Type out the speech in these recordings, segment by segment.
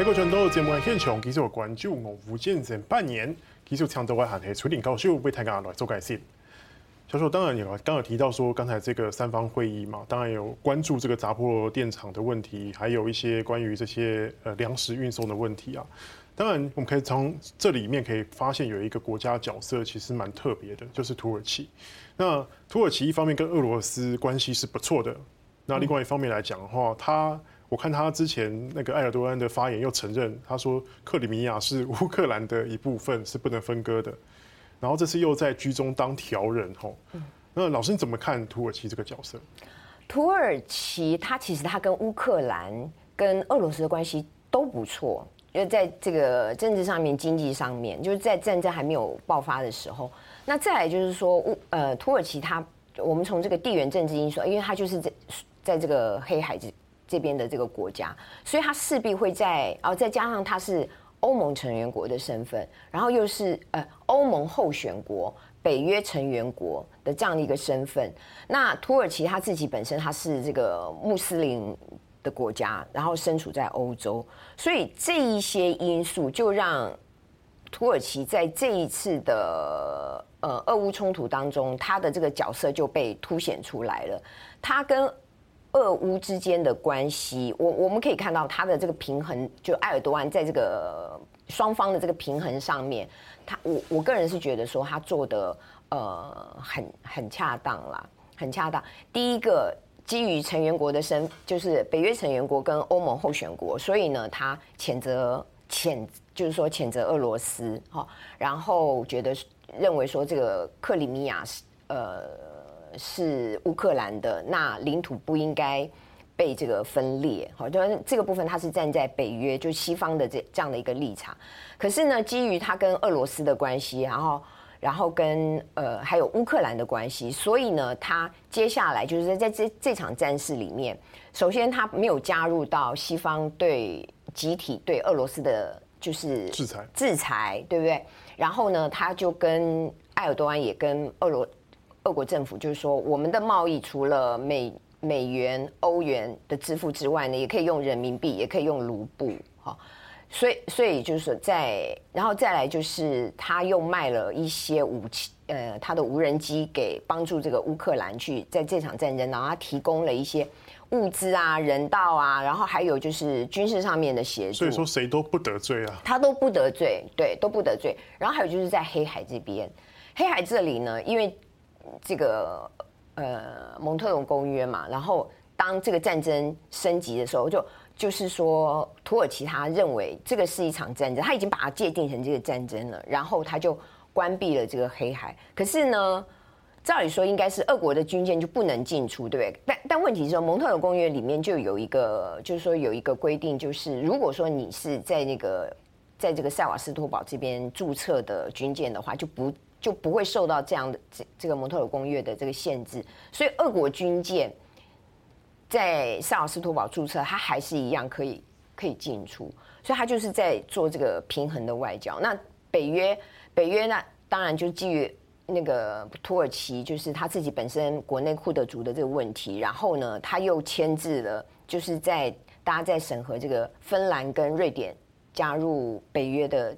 美国全都节目现场，继续关注俄乌战争半年，继续强调外韩的处理高手为大家来做解释。教授当然有刚有提到说，刚才这个三方会议嘛，当然有关注这个扎波罗电厂的问题，还有一些关于这些呃粮食运送的问题啊。当然，我们可以从这里面可以发现有一个国家角色其实蛮特别的，就是土耳其。那土耳其一方面跟俄罗斯关系是不错的，那另外一方面来讲的话，它我看他之前那个埃尔多安的发言又承认，他说克里米亚是乌克兰的一部分，是不能分割的。然后这次又在居中当调人吼，那老师你怎么看土耳其这个角色？土耳其它其实它跟乌克兰跟俄罗斯的关系都不错，因为在这个政治上面、经济上面，就是在战争还没有爆发的时候。那再来就是说乌呃土耳其它，我们从这个地缘政治因素，因为它就是在在这个黑海这边的这个国家，所以它势必会在哦，再加上它是。欧盟成员国的身份，然后又是呃欧盟候选国、北约成员国的这样的一个身份。那土耳其他自己本身它是这个穆斯林的国家，然后身处在欧洲，所以这一些因素就让土耳其在这一次的呃俄乌冲突当中，它的这个角色就被凸显出来了。它跟俄乌之间的关系，我我们可以看到他的这个平衡，就埃尔多安在这个双方的这个平衡上面，他我我个人是觉得说他做的呃很很恰当啦，很恰当。第一个基于成员国的身，就是北约成员国跟欧盟候选国，所以呢，他谴责谴就是说谴责俄罗斯哈，然后觉得认为说这个克里米亚是呃。是乌克兰的，那领土不应该被这个分裂，好，就这个部分他是站在北约，就西方的这这样的一个立场。可是呢，基于他跟俄罗斯的关系，然后然后跟呃还有乌克兰的关系，所以呢，他接下来就是在这这场战事里面，首先他没有加入到西方对集体对俄罗斯的，就是制裁制裁，对不对？然后呢，他就跟埃尔多安也跟俄罗。俄国政府就是说，我们的贸易除了美美元、欧元的支付之外呢，也可以用人民币，也可以用卢布，哈。所以，所以就是说在，然后再来就是，他又卖了一些武器，呃，他的无人机给帮助这个乌克兰去在这场战争，然后他提供了一些物资啊、人道啊，然后还有就是军事上面的协助。所以说，谁都不得罪啊？他都不得罪，对，都不得罪。然后还有就是在黑海这边，黑海这里呢，因为。这个呃蒙特娄公约嘛，然后当这个战争升级的时候，就就是说土耳其他认为这个是一场战争，他已经把它界定成这个战争了，然后他就关闭了这个黑海。可是呢，照理说应该是俄国的军舰就不能进出，对不对？但但问题是说蒙特娄公约里面就有一个，就是说有一个规定，就是如果说你是在那个在这个塞瓦斯托堡这边注册的军舰的话，就不。就不会受到这样的这这个蒙特尔公约的这个限制，所以俄国军舰在萨尔斯托堡注册，它还是一样可以可以进出，所以它就是在做这个平衡的外交。那北约北约那当然就基于那个土耳其，就是他自己本身国内库德族的这个问题，然后呢，他又牵制了，就是在大家在审核这个芬兰跟瑞典加入北约的。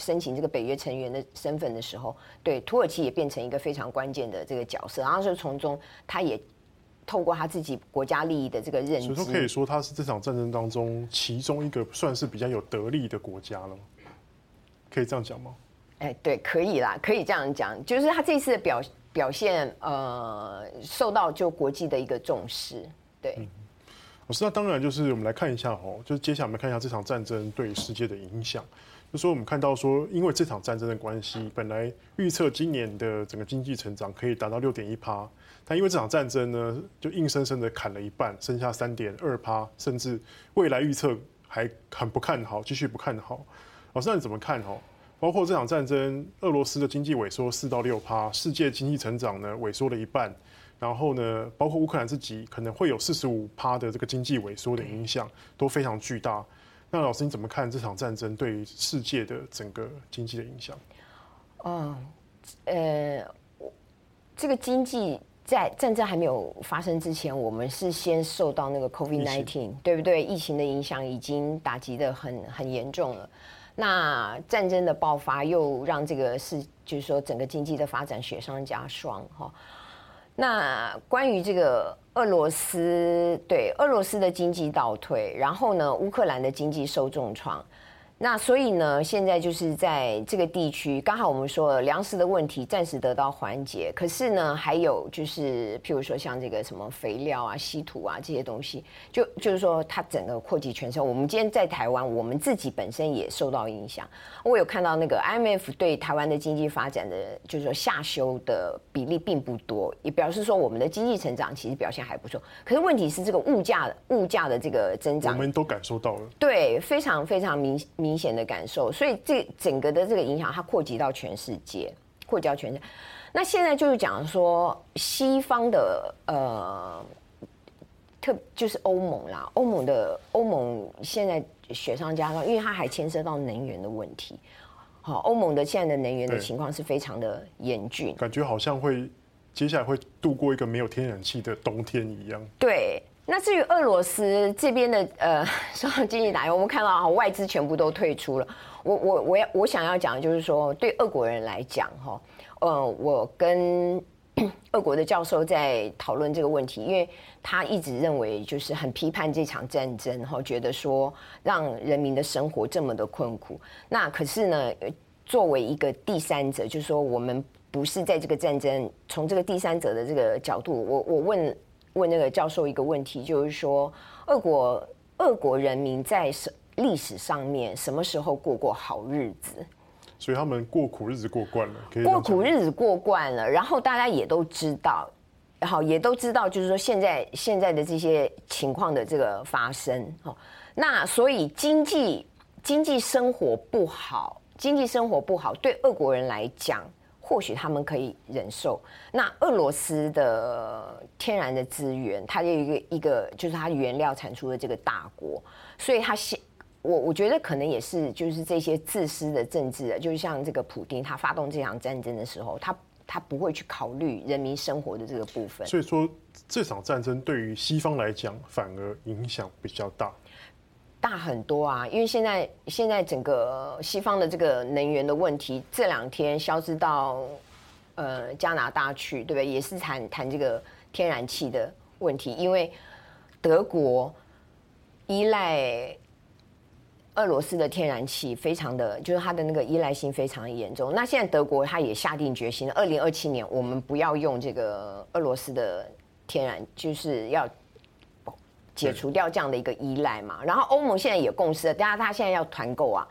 申请这个北约成员的身份的时候，对土耳其也变成一个非常关键的这个角色，然后就从中他也透过他自己国家利益的这个认知，所以说可以说他是这场战争当中其中一个算是比较有得力的国家了，可以这样讲吗？哎，对，可以啦，可以这样讲，就是他这次的表表现，呃，受到就国际的一个重视，对。嗯，老师，那当然就是我们来看一下哦，就是接下来我们看一下这场战争对世界的影响。就说我们看到说，因为这场战争的关系，本来预测今年的整个经济成长可以达到六点一趴，但因为这场战争呢，就硬生生的砍了一半，剩下三点二趴，甚至未来预测还很不看好，继续不看好。老师，那你怎么看？哈，包括这场战争，俄罗斯的经济萎缩四到六趴，世界经济成长呢萎缩了一半，然后呢，包括乌克兰自己可能会有四十五趴的这个经济萎缩的影响，都非常巨大。那老师你怎么看这场战争对于世界的整个经济的影响？嗯，呃，这个经济在战争还没有发生之前，我们是先受到那个 COVID-19，对不对？疫情的影响已经打击的很很严重了。那战争的爆发又让这个是，就是说整个经济的发展雪上加霜哈。那关于这个俄罗斯，对俄罗斯的经济倒退，然后呢，乌克兰的经济受重创。那所以呢，现在就是在这个地区，刚好我们说了粮食的问题暂时得到缓解，可是呢，还有就是，譬如说像这个什么肥料啊、稀土啊这些东西，就就是说它整个扩及全球。我们今天在台湾，我们自己本身也受到影响。我有看到那个 IMF 对台湾的经济发展的，就是说下修的比例并不多，也表示说我们的经济成长其实表现还不错。可是问题是这个物价物价的这个增长，我们都感受到了，对，非常非常明明。明显的感受，所以这整个的这个影响，它扩及到全世界，扩及到全世界。那现在就是讲说，西方的呃，特就是欧盟啦，欧盟的欧盟现在雪上加霜，因为它还牵涉到能源的问题。好，欧盟的现在的能源的情况是非常的严峻，感觉好像会接下来会度过一个没有天然气的冬天一样。对。那至于俄罗斯这边的呃，说经济打压，我们看到啊外资全部都退出了。我我我要我想要讲的就是说，对俄国人来讲哈，呃，我跟 俄国的教授在讨论这个问题，因为他一直认为就是很批判这场战争哈，觉得说让人民的生活这么的困苦。那可是呢，作为一个第三者，就是说我们不是在这个战争，从这个第三者的这个角度，我我问。问那个教授一个问题，就是说，俄国俄国人民在什历史上面什么时候过过好日子？所以他们过苦日子过惯了，过苦日子过惯了，然后大家也都知道，好，也都知道，就是说现在现在的这些情况的这个发生，好，那所以经济经济生活不好，经济生活不好，对俄国人来讲。或许他们可以忍受。那俄罗斯的天然的资源，它有一个一个，就是它原料产出的这个大国，所以它现我我觉得可能也是，就是这些自私的政治的，就是像这个普丁，他发动这场战争的时候，他他不会去考虑人民生活的这个部分。所以说，这场战争对于西方来讲，反而影响比较大。大很多啊，因为现在现在整个西方的这个能源的问题，这两天消失到呃加拿大去，对不对？也是谈谈这个天然气的问题，因为德国依赖俄罗斯的天然气，非常的就是它的那个依赖性非常的严重。那现在德国它也下定决心，二零二七年我们不要用这个俄罗斯的天然，就是要。解除掉这样的一个依赖嘛，然后欧盟现在也共识了，大家他现在要团购啊，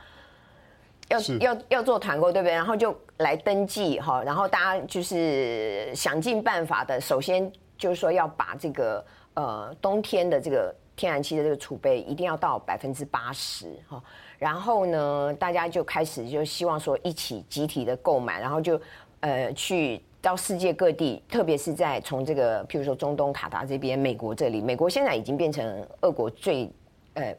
要要要做团购，对不对？然后就来登记哈，然后大家就是想尽办法的，首先就是说要把这个呃冬天的这个天然气的这个储备一定要到百分之八十哈，然后呢，大家就开始就希望说一起集体的购买，然后就呃去。到世界各地，特别是在从这个，譬如说中东卡达这边、美国这里，美国现在已经变成俄国最，呃，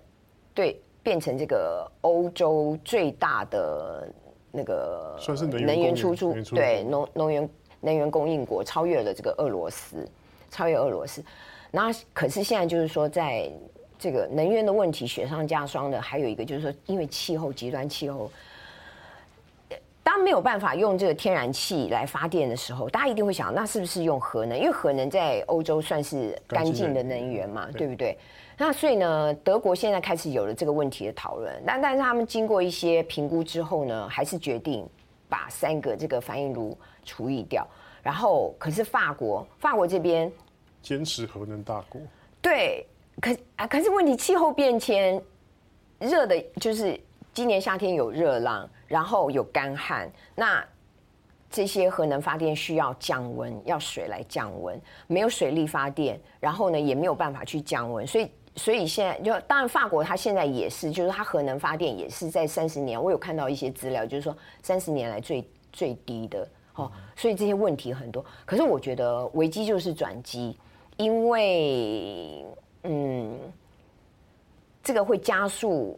对，变成这个欧洲最大的那个算是能源输出，对，能能源能源供应国，超越了这个俄罗斯，超越俄罗斯。那可是现在就是说，在这个能源的问题雪上加霜的，还有一个就是说，因为气候极端气候。当没有办法用这个天然气来发电的时候，大家一定会想，那是不是用核能？因为核能在欧洲算是干净的能源嘛，对不对？那所以呢，德国现在开始有了这个问题的讨论。但但是他们经过一些评估之后呢，还是决定把三个这个反应炉除役掉。然后，可是法国，法国这边坚持核能大国。对，可啊，可是问题气候变迁，热的就是今年夏天有热浪。然后有干旱，那这些核能发电需要降温，要水来降温，没有水力发电，然后呢也没有办法去降温，所以所以现在就当然法国它现在也是，就是它核能发电也是在三十年，我有看到一些资料，就是说三十年来最最低的，哦，所以这些问题很多，可是我觉得危机就是转机，因为嗯，这个会加速。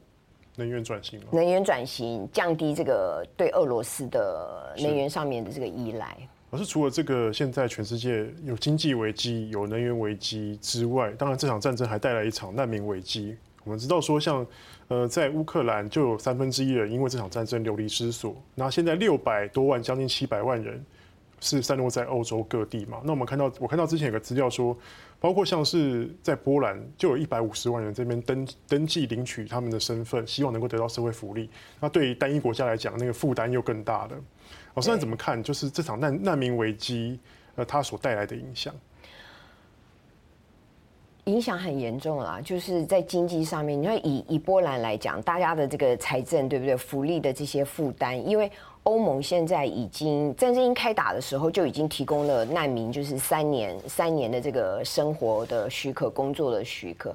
能源转型，能源转型，降低这个对俄罗斯的能源上面的这个依赖。而是，除了这个现在全世界有经济危机、有能源危机之外，当然这场战争还带来一场难民危机。我们知道说，像呃在乌克兰就有三分之一人因为这场战争流离失所，那现在六百多万、将近七百万人是散落在欧洲各地嘛。那我们看到，我看到之前有个资料说，包括像是在波兰就有一百五十万人这边登登记领取他们的身份，希望能够得到社会福利。那对于单一国家来讲，那个负担又更大了。老师，你怎么看？就是这场难难民危机，呃，它所带来的影响？影响很严重啦，就是在经济上面。你看以，以以波兰来讲，大家的这个财政，对不对？福利的这些负担，因为欧盟现在已经战争一开打的时候就已经提供了难民，就是三年三年的这个生活的许可、工作的许可。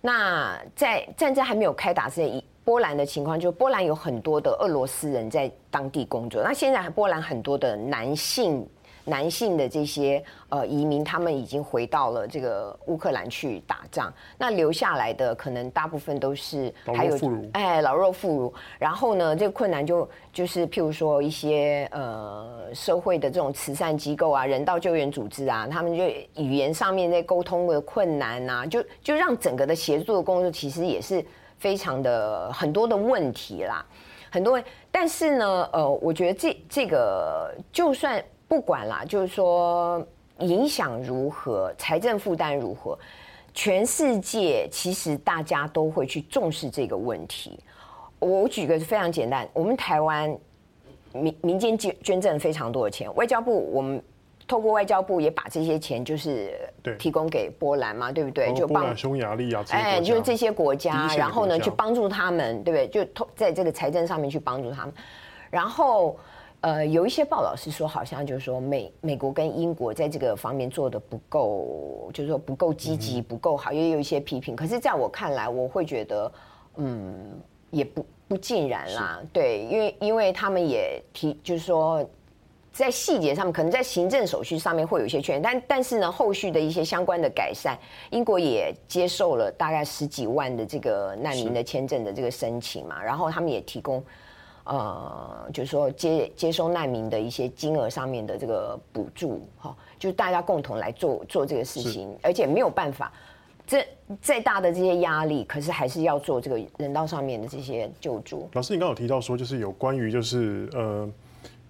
那在战争还没有开打之前，波兰的情况，就波兰有很多的俄罗斯人在当地工作。那现在波兰很多的男性、男性的这些呃移民，他们已经回到了这个乌克兰去打仗。那留下来的可能大部分都是还有哎老弱妇孺。然后呢，这个困难就就是譬如说一些呃社会的这种慈善机构啊、人道救援组织啊，他们就语言上面在沟通的困难啊，就就让整个的协作的工作其实也是。非常的很多的问题啦，很多，但是呢，呃，我觉得这这个就算不管啦，就是说影响如何，财政负担如何，全世界其实大家都会去重视这个问题。我举个非常简单，我们台湾民民间捐捐赠非常多的钱，外交部我们。透过外交部也把这些钱就是提供给波兰嘛，对，不对？就帮匈牙利啊，哎，就是这些国家，国家然后呢去帮助他们，对不对？就透在这个财政上面去帮助他们。然后呃，有一些报道是说，好像就是说美美国跟英国在这个方面做的不够，就是说不够积极，不够好，也有一些批评。可是在我看来，我会觉得，嗯，也不不尽然啦。对，因为因为他们也提，就是说。在细节上面，可能在行政手续上面会有一些缺陷，但但是呢，后续的一些相关的改善，英国也接受了大概十几万的这个难民的签证的这个申请嘛，然后他们也提供，呃，就是说接接收难民的一些金额上面的这个补助，哈，就是大家共同来做做这个事情，而且没有办法，这再大的这些压力，可是还是要做这个人道上面的这些救助。老师，你刚刚有提到说，就是有关于就是呃。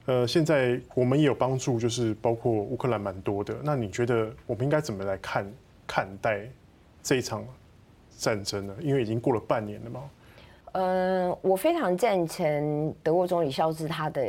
呃，现在我们也有帮助，就是包括乌克兰蛮多的。那你觉得我们应该怎么来看看待这一场战争呢？因为已经过了半年了嘛。嗯、我非常赞成德国总理肖兹他的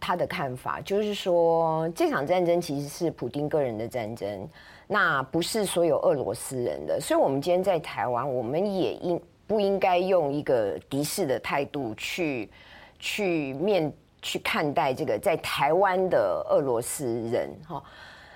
他的看法，就是说这场战争其实是普丁个人的战争，那不是所有俄罗斯人的。所以，我们今天在台湾，我们也应不应该用一个敌视的态度去去面。去看待这个在台湾的俄罗斯人哈，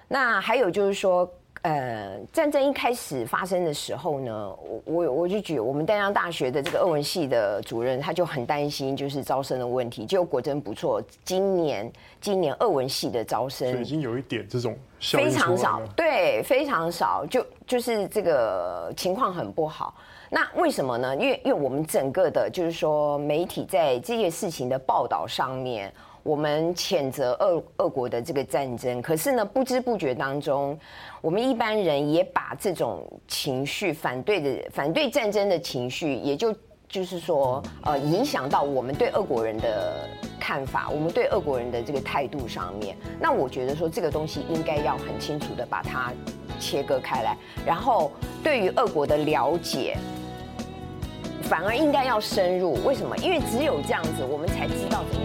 那还有就是说，呃，战争一开始发生的时候呢，我我我就举我们淡江大学的这个俄文系的主任，他就很担心就是招生的问题，结果果真不错，今年今年俄文系的招生已经有一点这种非常少，对，非常少，就就是这个情况很不好。那为什么呢？因为因为我们整个的，就是说媒体在这件事情的报道上面，我们谴责俄俄国的这个战争，可是呢，不知不觉当中，我们一般人也把这种情绪、反对的、反对战争的情绪，也就就是说，呃，影响到我们对俄国人的看法，我们对俄国人的这个态度上面。那我觉得说，这个东西应该要很清楚的把它切割开来，然后对于俄国的了解。反而应该要深入，为什么？因为只有这样子，我们才知道怎么。